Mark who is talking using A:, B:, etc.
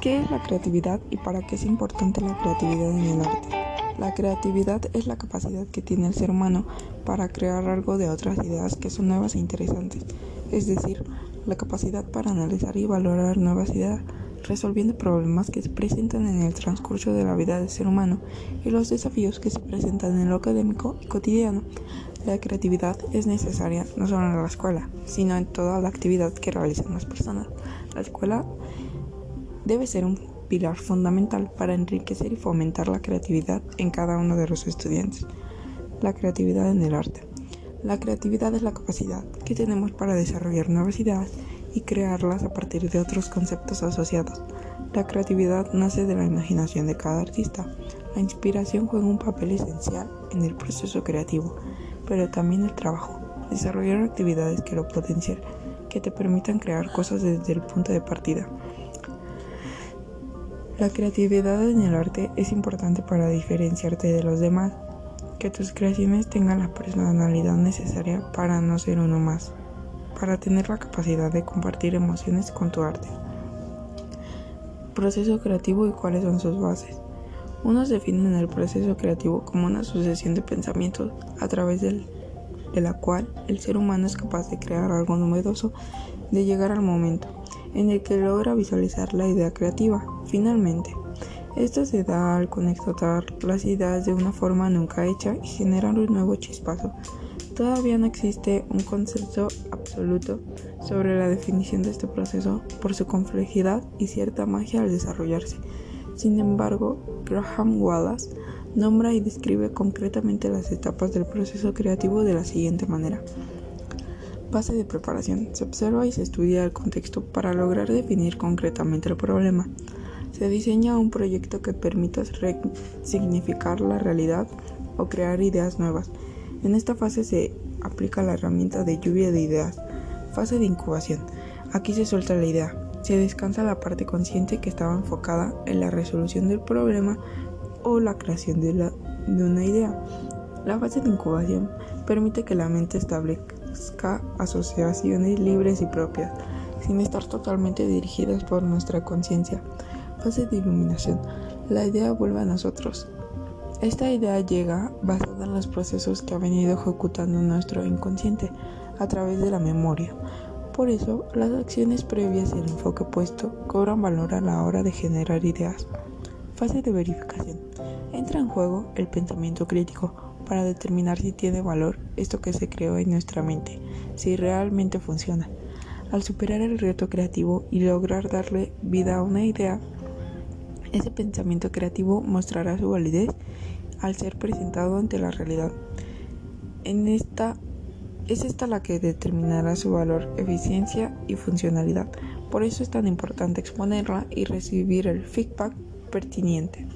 A: ¿Qué es la creatividad y para qué es importante la creatividad en el arte? La creatividad es la capacidad que tiene el ser humano para crear algo de otras ideas que son nuevas e interesantes, es decir, la capacidad para analizar y valorar nuevas ideas, resolviendo problemas que se presentan en el transcurso de la vida del ser humano y los desafíos que se presentan en lo académico y cotidiano. La creatividad es necesaria no solo en la escuela, sino en toda la actividad que realizan las personas. La escuela debe ser un pilar fundamental para enriquecer y fomentar la creatividad en cada uno de los estudiantes. La creatividad en el arte. La creatividad es la capacidad que tenemos para desarrollar nuevas ideas y crearlas a partir de otros conceptos asociados. La creatividad nace de la imaginación de cada artista. La inspiración juega un papel esencial en el proceso creativo, pero también el trabajo. Desarrollar actividades que lo potencien, que te permitan crear cosas desde el punto de partida. La creatividad en el arte es importante para diferenciarte de los demás, que tus creaciones tengan la personalidad necesaria para no ser uno más, para tener la capacidad de compartir emociones con tu arte. Proceso creativo y cuáles son sus bases. Unos definen el proceso creativo como una sucesión de pensamientos a través de la cual el ser humano es capaz de crear algo novedoso, de llegar al momento en el que logra visualizar la idea creativa. Finalmente, esto se da al conectar las ideas de una forma nunca hecha y generar un nuevo chispazo. Todavía no existe un concepto absoluto sobre la definición de este proceso por su complejidad y cierta magia al desarrollarse. Sin embargo, Graham Wallace nombra y describe concretamente las etapas del proceso creativo de la siguiente manera. Fase de preparación. Se observa y se estudia el contexto para lograr definir concretamente el problema. Se diseña un proyecto que permita significar la realidad o crear ideas nuevas. En esta fase se aplica la herramienta de lluvia de ideas. Fase de incubación. Aquí se suelta la idea. Se descansa la parte consciente que estaba enfocada en la resolución del problema o la creación de, de una idea. La fase de incubación permite que la mente establezca asociaciones libres y propias, sin estar totalmente dirigidas por nuestra conciencia. Fase de iluminación. La idea vuelve a nosotros. Esta idea llega basada en los procesos que ha venido ejecutando nuestro inconsciente a través de la memoria. Por eso, las acciones previas y el enfoque puesto cobran valor a la hora de generar ideas. Fase de verificación. Entra en juego el pensamiento crítico para determinar si tiene valor esto que se creó en nuestra mente, si realmente funciona. Al superar el reto creativo y lograr darle vida a una idea, ese pensamiento creativo mostrará su validez al ser presentado ante la realidad. En esta es esta la que determinará su valor, eficiencia y funcionalidad. Por eso es tan importante exponerla y recibir el feedback pertinente.